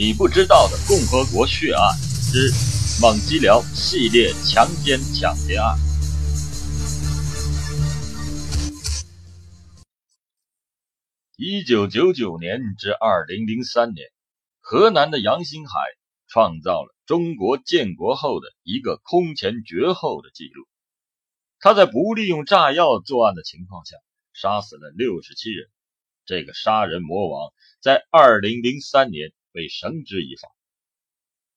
你不知道的共和国血案之蒙基寮系列强奸抢劫案。一九九九年至二零零三年，河南的杨新海创造了中国建国后的一个空前绝后的记录。他在不利用炸药作案的情况下，杀死了六十七人。这个杀人魔王在二零零三年被绳之以法，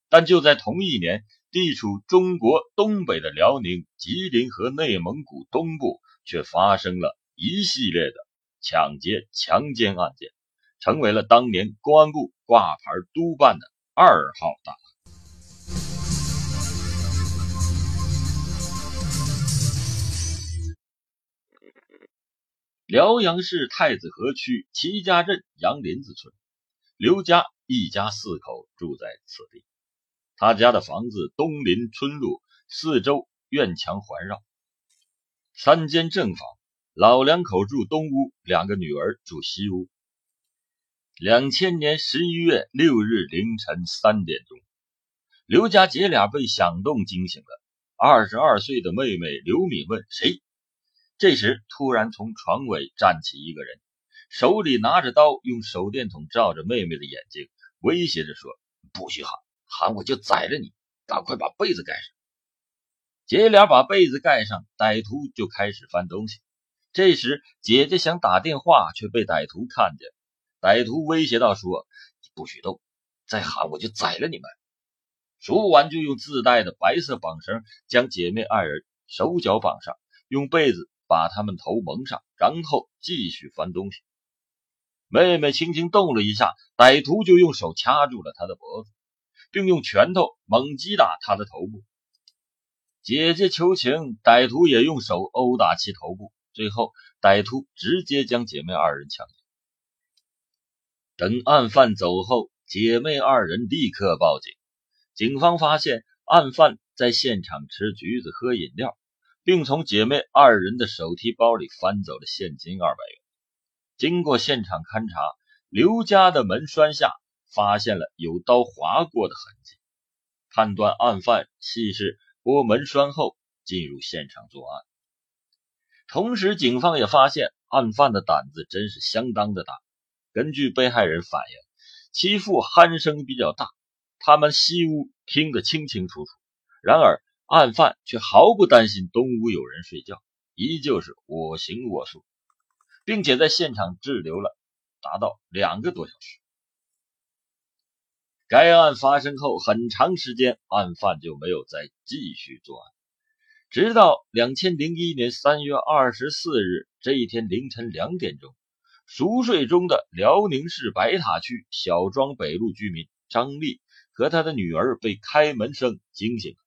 但就在同一年，地处中国东北的辽宁、吉林和内蒙古东部却发生了一系列的抢劫、强奸案件，成为了当年公安部挂牌督办的二号大案。辽阳市太子河区齐家镇杨林子村，刘家一家四口住在此地。他家的房子东临村路，四周院墙环绕，三间正房，老两口住东屋，两个女儿住西屋。两千年十一月六日凌晨三点钟，刘家姐俩被响动惊醒了。二十二岁的妹妹刘敏问：“谁？”这时，突然从床尾站起一个人，手里拿着刀，用手电筒照着妹妹的眼睛，威胁着说：“不许喊，喊我就宰了你！赶快把被子盖上。”姐俩把被子盖上，歹徒就开始翻东西。这时，姐姐想打电话，却被歹徒看见。歹徒威胁道：“说不许动，再喊我就宰了你们！”说完，就用自带的白色绑绳将姐妹二人手脚绑上，用被子。把他们头蒙上，然后继续翻东西。妹妹轻轻动了一下，歹徒就用手掐住了她的脖子，并用拳头猛击打她的头部。姐姐求情，歹徒也用手殴打其头部。最后，歹徒直接将姐妹二人抢劫。等案犯走后，姐妹二人立刻报警。警方发现案犯在现场吃橘子、喝饮料。并从姐妹二人的手提包里翻走了现金二百元。经过现场勘查，刘家的门栓下发现了有刀划过的痕迹，判断案犯系是拨门栓后进入现场作案。同时，警方也发现案犯的胆子真是相当的大。根据被害人反映，其父鼾声比较大，他们西屋听得清清楚楚。然而，案犯却毫不担心东屋有人睡觉，依旧是我行我素，并且在现场滞留了达到两个多小时。该案发生后很长时间，案犯就没有再继续作案，直到两千零一年三月二十四日这一天凌晨两点钟，熟睡中的辽宁市白塔区小庄北路居民张丽和他的女儿被开门声惊醒了。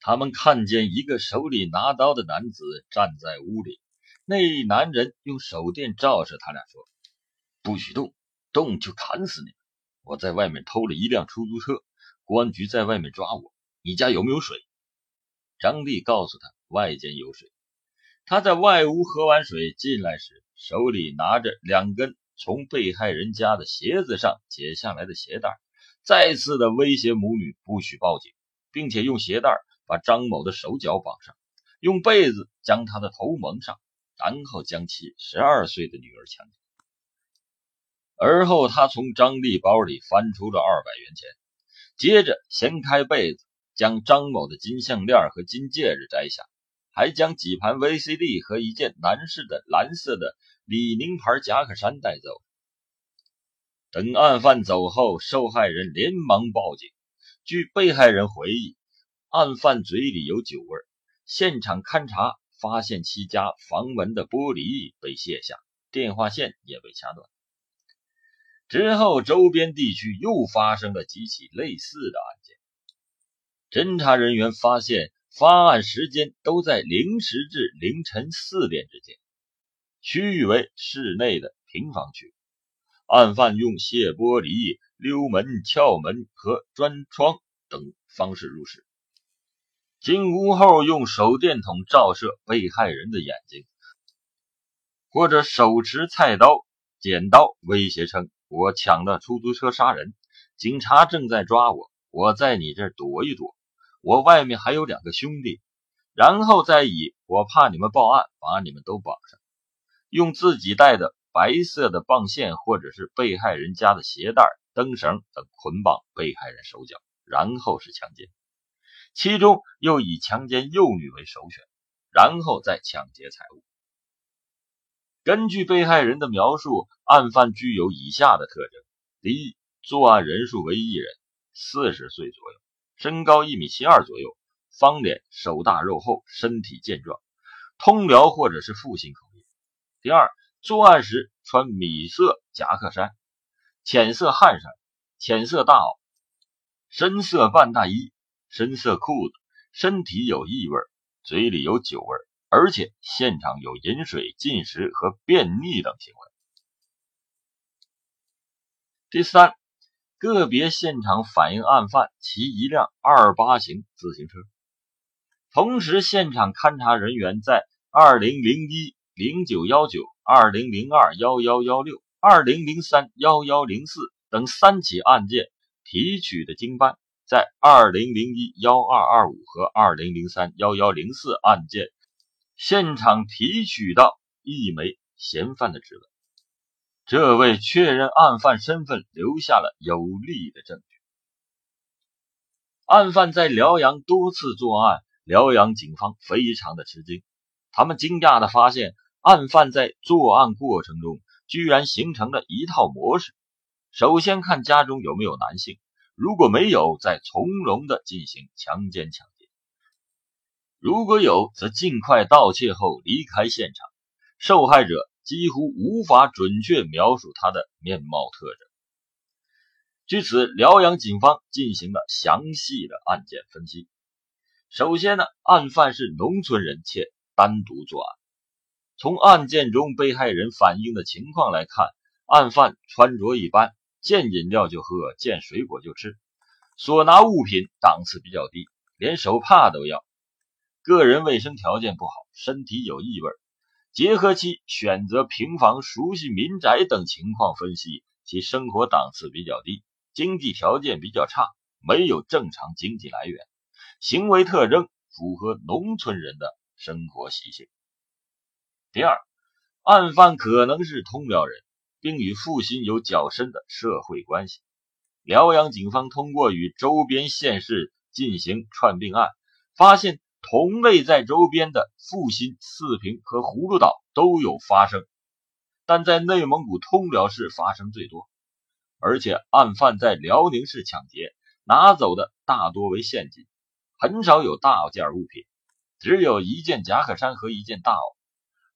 他们看见一个手里拿刀的男子站在屋里，那男人用手电照射他俩，说：“不许动，动就砍死你！我在外面偷了一辆出租车，公安局在外面抓我。你家有没有水？”张丽告诉他，外间有水。他在外屋喝完水进来时，手里拿着两根从被害人家的鞋子上解下来的鞋带，再次的威胁母女不许报警，并且用鞋带。把张某的手脚绑上，用被子将他的头蒙上，然后将其十二岁的女儿抢走。而后，他从张丽包里翻出了二百元钱，接着掀开被子，将张某的金项链和金戒指摘下，还将几盘 VCD 和一件男士的蓝色的李宁牌夹克衫带走。等案犯走后，受害人连忙报警。据被害人回忆。案犯嘴里有酒味，现场勘查发现其家房门的玻璃被卸下，电话线也被掐断。之后，周边地区又发生了几起类似的案件。侦查人员发现，发案时间都在零时至凌晨四点之间，区域为室内的平房区。案犯用卸玻璃、溜门、撬门和钻窗等方式入室。进屋后，用手电筒照射被害人的眼睛，或者手持菜刀、剪刀，威胁称：“我抢了出租车杀人，警察正在抓我，我在你这儿躲一躲。我外面还有两个兄弟，然后再以我怕你们报案，把你们都绑上，用自己带的白色的棒线或者是被害人家的鞋带、灯绳等捆绑被害人手脚，然后是强奸。其中又以强奸幼女为首选，然后再抢劫财物。根据被害人的描述，案犯具有以下的特征：第一，作案人数为一人，四十岁左右，身高一米七二左右，方脸，手大肉厚，身体健壮，通辽或者是复兴口音。第二，作案时穿米色夹克衫、浅色汗衫、浅色大袄、深色半大衣。深色裤子，身体有异味，嘴里有酒味，而且现场有饮水、进食和便秘等行为。第三，个别现场反映案犯骑一辆二八型自行车，同时现场勘查人员在二零零一零九幺九、二零零二幺幺幺六、二零零三幺幺零四等三起案件提取的经斑。在二零零一幺二二五和二零零三幺幺零四案件现场提取到一枚嫌犯的指纹，这为确认案犯身份留下了有力的证据。案犯在辽阳多次作案，辽阳警方非常的吃惊，他们惊讶的发现，案犯在作案过程中居然形成了一套模式。首先看家中有没有男性。如果没有，再从容的进行强奸抢劫；如果有，则尽快盗窃后离开现场。受害者几乎无法准确描述他的面貌特征。据此，辽阳警方进行了详细的案件分析。首先呢，案犯是农村人，且单独作案。从案件中被害人反映的情况来看，案犯穿着一般。见饮料就喝，见水果就吃，所拿物品档次比较低，连手帕都要。个人卫生条件不好，身体有异味。结合其选择平房、熟悉民宅等情况分析，其生活档次比较低，经济条件比较差，没有正常经济来源，行为特征符合农村人的生活习性。第二，案犯可能是通辽人。并与阜新有较深的社会关系。辽阳警方通过与周边县市进行串并案，发现同类在周边的阜新、四平和葫芦岛都有发生，但在内蒙古通辽市发生最多。而且案犯在辽宁市抢劫，拿走的大多为现金，很少有大件物品，只有一件夹克衫和一件大袄。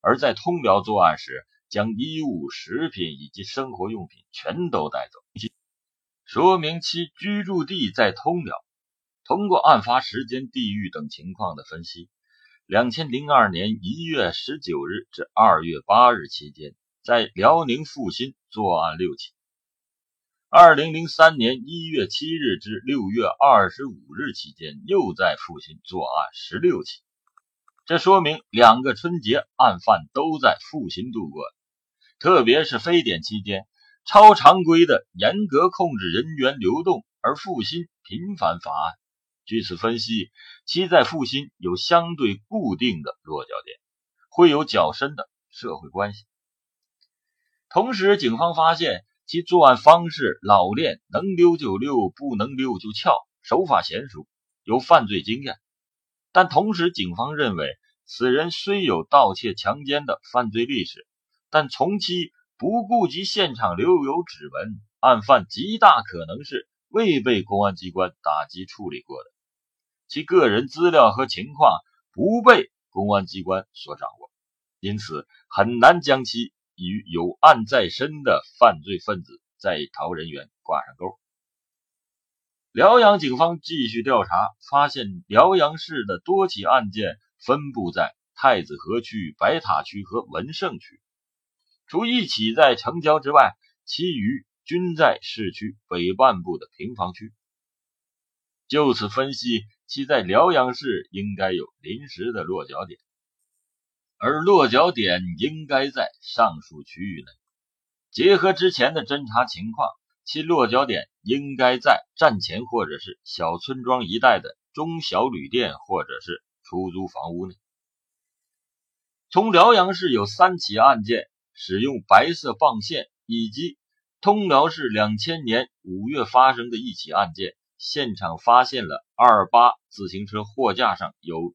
而在通辽作案时，将衣物、食品以及生活用品全都带走，说明其居住地在通辽。通过案发时间、地域等情况的分析，两千零二年一月十九日至二月八日期间，在辽宁阜新作案六起；二零零三年一月七日至六月二十五日期间，又在阜新作案十六起。这说明两个春节案犯都在阜新度过。特别是非典期间，超常规的严格控制人员流动，而复新频繁发案。据此分析，其在复新有相对固定的落脚点，会有较深的社会关系。同时，警方发现其作案方式老练，能溜就溜，不能溜就撬，手法娴熟，有犯罪经验。但同时，警方认为此人虽有盗窃、强奸的犯罪历史。但从其不顾及现场留有指纹，案犯极大可能是未被公安机关打击处理过的，其个人资料和情况不被公安机关所掌握，因此很难将其与有案在身的犯罪分子在逃人员挂上钩。辽阳警方继续调查，发现辽阳市的多起案件分布在太子河区、白塔区和文胜区。除一起在城郊之外，其余均在市区北半部的平房区。就此分析，其在辽阳市应该有临时的落脚点，而落脚点应该在上述区域内。结合之前的侦查情况，其落脚点应该在站前或者是小村庄一带的中小旅店或者是出租房屋内。从辽阳市有三起案件使用白色棒线，以及通辽市两千年五月发生的一起案件，现场发现了二八自行车货架上有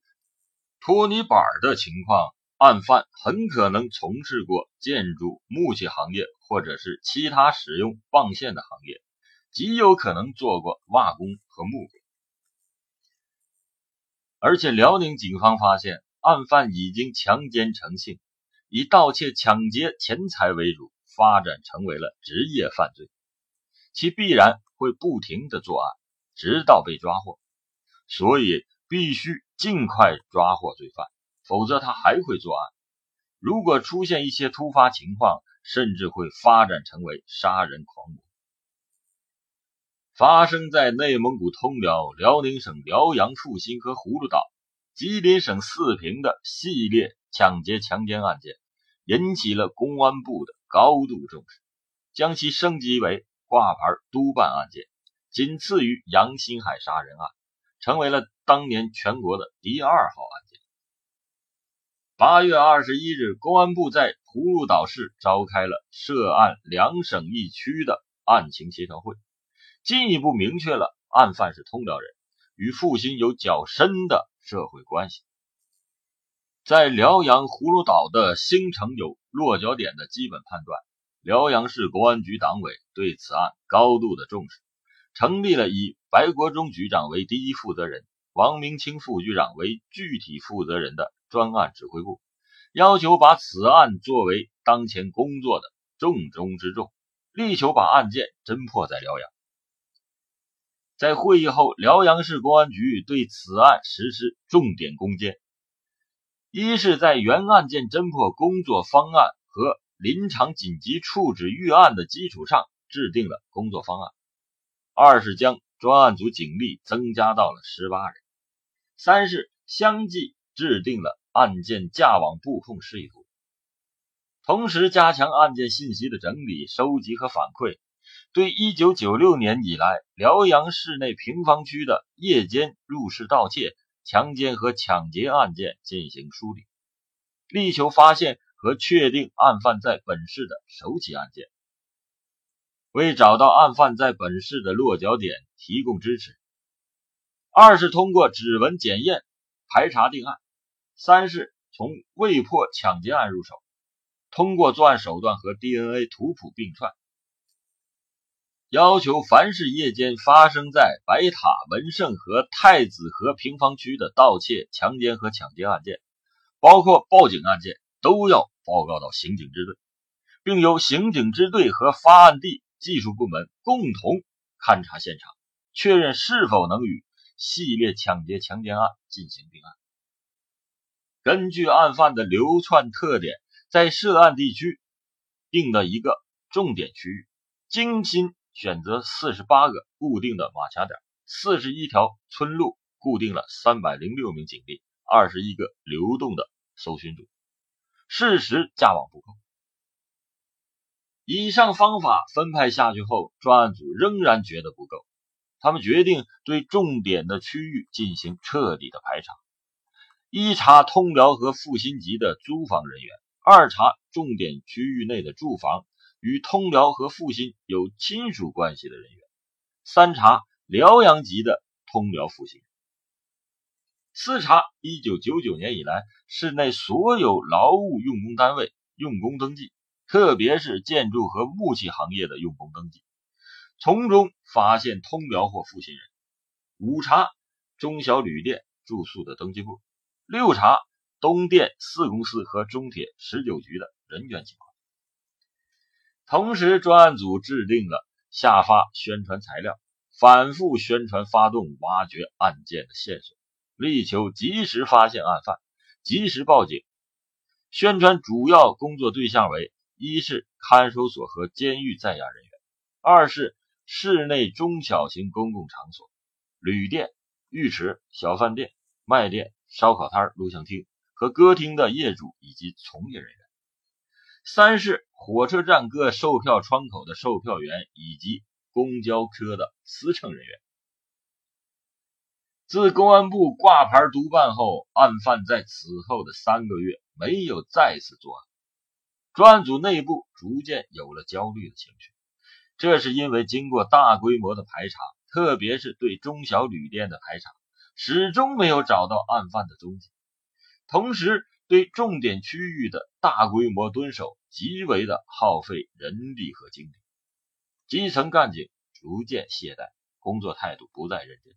拖泥板的情况，案犯很可能从事过建筑、木器行业，或者是其他使用棒线的行业，极有可能做过瓦工和木工。而且，辽宁警方发现。案犯已经强奸成性，以盗窃、抢劫钱财为主，发展成为了职业犯罪。其必然会不停的作案，直到被抓获。所以必须尽快抓获罪犯，否则他还会作案。如果出现一些突发情况，甚至会发展成为杀人狂魔。发生在内蒙古通辽、辽宁省辽阳、阜新和葫芦岛。吉林省四平的系列抢劫强奸案件，引起了公安部的高度重视，将其升级为挂牌督办案件，仅次于杨新海杀人案，成为了当年全国的第二号案件。八月二十一日，公安部在葫芦岛市召开了涉案两省一区的案情协调会，进一步明确了案犯是通辽人，与阜新有较深的。社会关系，在辽阳葫芦岛的新城有落脚点的基本判断，辽阳市公安局党委对此案高度的重视，成立了以白国忠局长为第一负责人、王明清副局长为具体负责人的专案指挥部，要求把此案作为当前工作的重中之重，力求把案件侦破在辽阳。在会议后，辽阳市公安局对此案实施重点攻坚：一是，在原案件侦破工作方案和临场紧急处置预案的基础上，制定了工作方案；二是，将专案组警力增加到了十八人；三是，相继制定了案件架网布控示意图，同时加强案件信息的整理、收集和反馈。对一九九六年以来辽阳市内平房区的夜间入室盗窃、强奸和抢劫案件进行梳理，力求发现和确定案犯在本市的首起案件，为找到案犯在本市的落脚点提供支持。二是通过指纹检验排查定案；三是从未破抢劫案入手，通过作案手段和 DNA 图谱并串。要求凡是夜间发生在白塔、文胜和太子河平房区的盗窃、强奸和抢劫案件，包括报警案件，都要报告到刑警支队，并由刑警支队和发案地技术部门共同勘查现场，确认是否能与系列抢劫强奸案进行并案。根据案犯的流窜特点，在涉案地区定了一个重点区域，精心。选择四十八个固定的马卡点，四十一条村路，固定了三百零六名警力，二十一个流动的搜寻组，适时架网布控。以上方法分派下去后，专案组仍然觉得不够，他们决定对重点的区域进行彻底的排查：一查通辽和阜新籍的租房人员；二查重点区域内的住房。与通辽和阜新有亲属关系的人员，三查辽阳籍的通辽阜新，四查一九九九年以来市内所有劳务用工单位用工登记，特别是建筑和木器行业的用工登记，从中发现通辽或阜新人。五查中小旅店住宿的登记簿，六查东电四公司和中铁十九局的人员情况。同时，专案组制定了下发宣传材料，反复宣传，发动挖掘案件的线索，力求及时发现案犯，及时报警。宣传主要工作对象为：一是看守所和监狱在押人员；二是室内中小型公共场所、旅店、浴池、小饭店、卖店、烧烤摊、录像厅和歌厅的业主以及从业人员。三是火车站各售票窗口的售票员以及公交车的司乘人员。自公安部挂牌督办后，案犯在此后的三个月没有再次作案。专案组内部逐渐有了焦虑的情绪，这是因为经过大规模的排查，特别是对中小旅店的排查，始终没有找到案犯的踪迹。同时，对重点区域的大规模蹲守，极为的耗费人力和精力，基层干警逐渐懈怠，工作态度不再认真。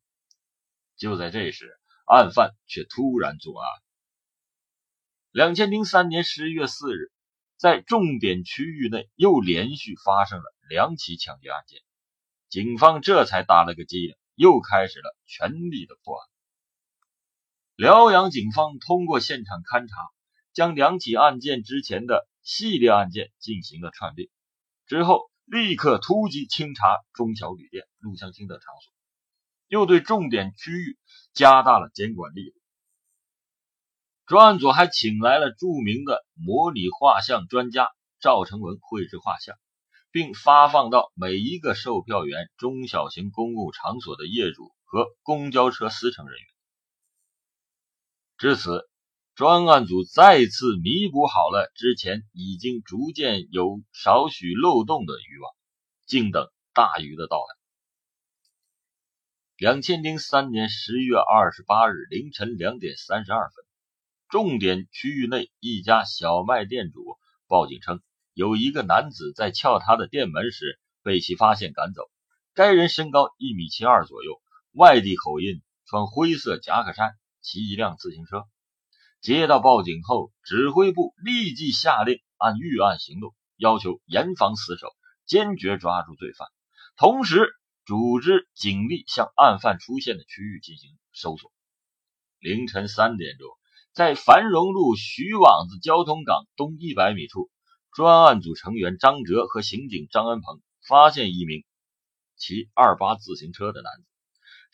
就在这时，案犯却突然作案。两千零三年十一月四日。在重点区域内又连续发生了两起抢劫案件，警方这才打了个机灵，又开始了全力的破案。辽阳警方通过现场勘查，将两起案件之前的系列案件进行了串并，之后立刻突击清查中小旅店、录像厅等场所，又对重点区域加大了监管力度。专案组还请来了著名的模拟画像专家赵成文绘制画像，并发放到每一个售票员、中小型公共场所的业主和公交车司乘人员。至此，专案组再次弥补好了之前已经逐渐有少许漏洞的渔网，静等大鱼的到来。两千零三年十一月二十八日凌晨两点三十二分。重点区域内一家小卖店主报警称，有一个男子在撬他的店门时被其发现赶走。该人身高一米七二左右，外地口音，穿灰色夹克衫，骑一辆自行车。接到报警后，指挥部立即下令按预案行动，要求严防死守，坚决抓住罪犯，同时组织警力向案犯出现的区域进行搜索。凌晨三点钟。在繁荣路徐网子交通岗东一百米处，专案组成员张哲和刑警张恩鹏发现一名骑二八自行车的男子，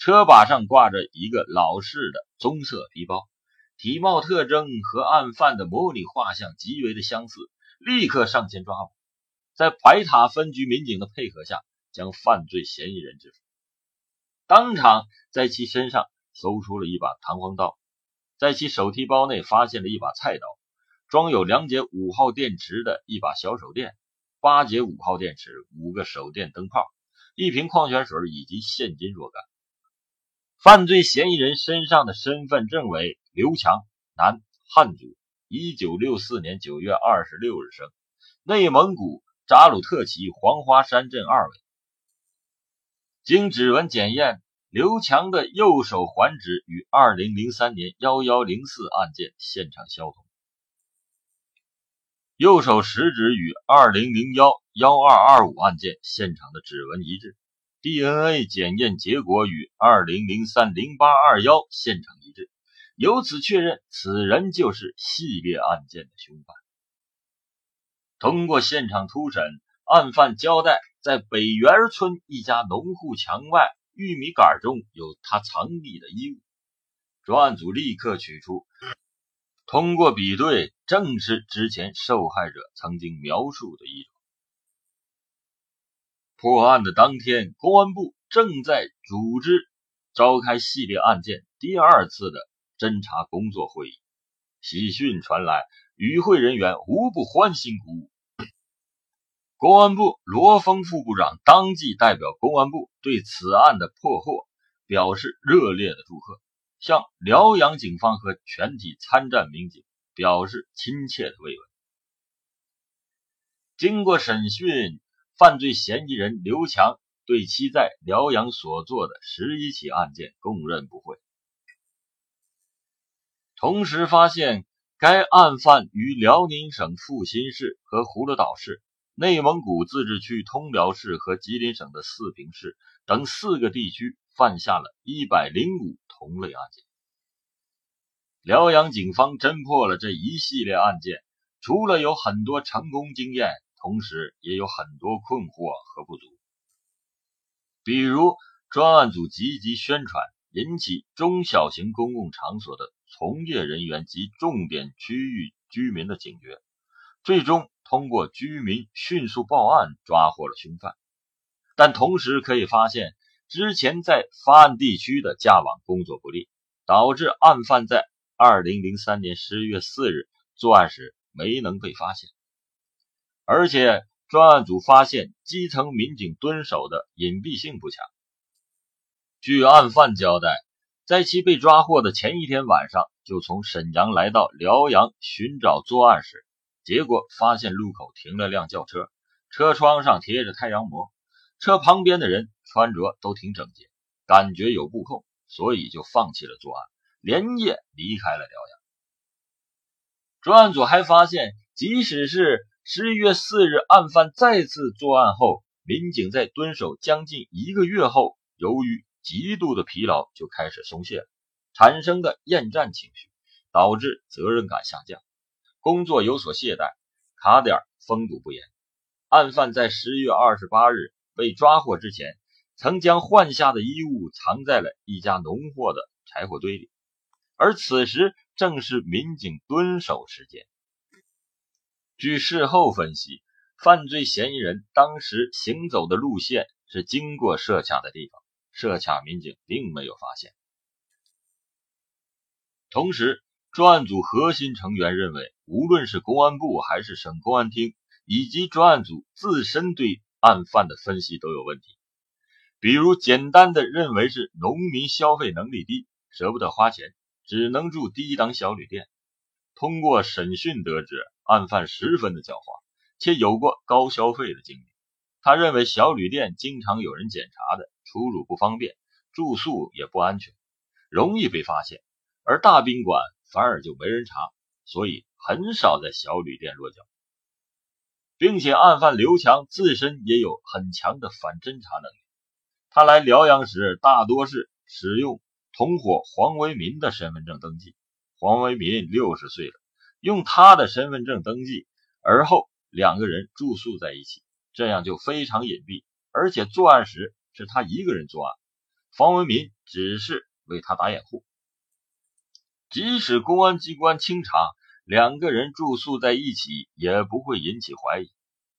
车把上挂着一个老式的棕色皮包，体貌特征和案犯的模拟画像极为的相似，立刻上前抓捕，在白塔分局民警的配合下，将犯罪嫌疑人制服，当场在其身上搜出了一把弹簧刀。在其手提包内发现了一把菜刀，装有两节五号电池的一把小手电，八节五号电池，五个手电灯泡，一瓶矿泉水以及现金若干。犯罪嫌疑人身上的身份证为刘强，男，汉族，一九六四年九月二十六日生，内蒙古扎鲁特旗黄花山镇二委。经指纹检验。刘强的右手环指与二零零三年幺幺零四案件现场相同，右手食指与二零零幺幺二二五案件现场的指纹一致，DNA 检验结果与二零零三零八二幺现场一致，由此确认此人就是系列案件的凶犯。通过现场突审，案犯交代在北园村一家农户墙外。玉米杆中有他藏匿的衣物，专案组立刻取出，通过比对，正是之前受害者曾经描述的衣着。破案的当天，公安部正在组织召开系列案件第二次的侦查工作会议，喜讯传来，与会人员无不欢欣鼓舞。公安部罗峰副部长当即代表公安部对此案的破获表示热烈的祝贺，向辽阳警方和全体参战民警表示亲切的慰问。经过审讯，犯罪嫌疑人刘强对其在辽阳所做的十一起案件供认不讳，同时发现该案犯于辽宁省阜新市和葫芦岛市。内蒙古自治区通辽市和吉林省的四平市等四个地区犯下了一百零五同类案件。辽阳警方侦破了这一系列案件，除了有很多成功经验，同时也有很多困惑和不足。比如，专案组积极宣传，引起中小型公共场所的从业人员及重点区域居民的警觉，最终。通过居民迅速报案抓获了凶犯，但同时可以发现，之前在发案地区的架网工作不力，导致案犯在二零零三年十月四日作案时没能被发现，而且专案组发现基层民警蹲守的隐蔽性不强。据案犯交代，在其被抓获的前一天晚上，就从沈阳来到辽阳寻找作案时。结果发现路口停了辆轿车，车窗上贴着太阳膜，车旁边的人穿着都挺整洁，感觉有布控，所以就放弃了作案，连夜离开了辽阳。专案组还发现，即使是十一月四日案犯再次作案后，民警在蹲守将近一个月后，由于极度的疲劳就开始松懈了，产生的厌战情绪，导致责任感下降。工作有所懈怠，卡点封堵不严。案犯在十月二十八日被抓获之前，曾将换下的衣物藏在了一家农货的柴火堆里，而此时正是民警蹲守时间。据事后分析，犯罪嫌疑人当时行走的路线是经过设卡的地方，设卡民警并没有发现。同时，专案组核心成员认为。无论是公安部还是省公安厅，以及专案组自身对案犯的分析都有问题。比如，简单的认为是农民消费能力低，舍不得花钱，只能住低档小旅店。通过审讯得知，案犯十分的狡猾，且有过高消费的经历。他认为小旅店经常有人检查的，出入不方便，住宿也不安全，容易被发现；而大宾馆反而就没人查，所以。很少在小旅店落脚，并且案犯刘强自身也有很强的反侦查能力。他来辽阳时，大多是使用同伙黄维民的身份证登记。黄维民六十岁了，用他的身份证登记，而后两个人住宿在一起，这样就非常隐蔽。而且作案时是他一个人作案，黄维民只是为他打掩护。即使公安机关清查。两个人住宿在一起也不会引起怀疑。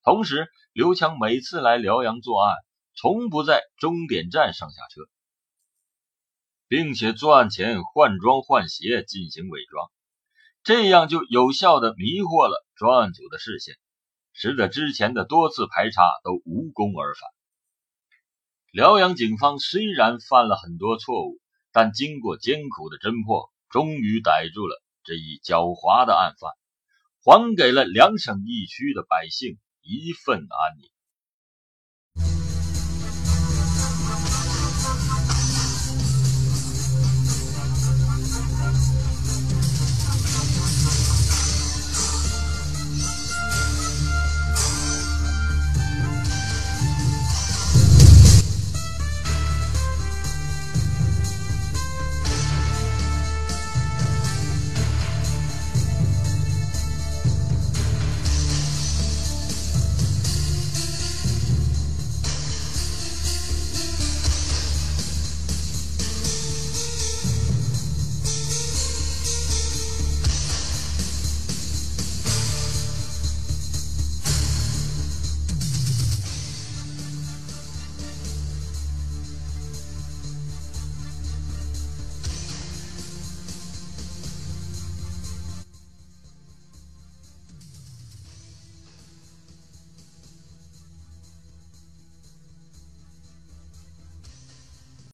同时，刘强每次来辽阳作案，从不在终点站上下车，并且作案前换装换鞋进行伪装，这样就有效的迷惑了专案组的视线，使得之前的多次排查都无功而返。辽阳警方虽然犯了很多错误，但经过艰苦的侦破，终于逮住了。这一狡猾的案犯，还给了两省一区的百姓一份安宁。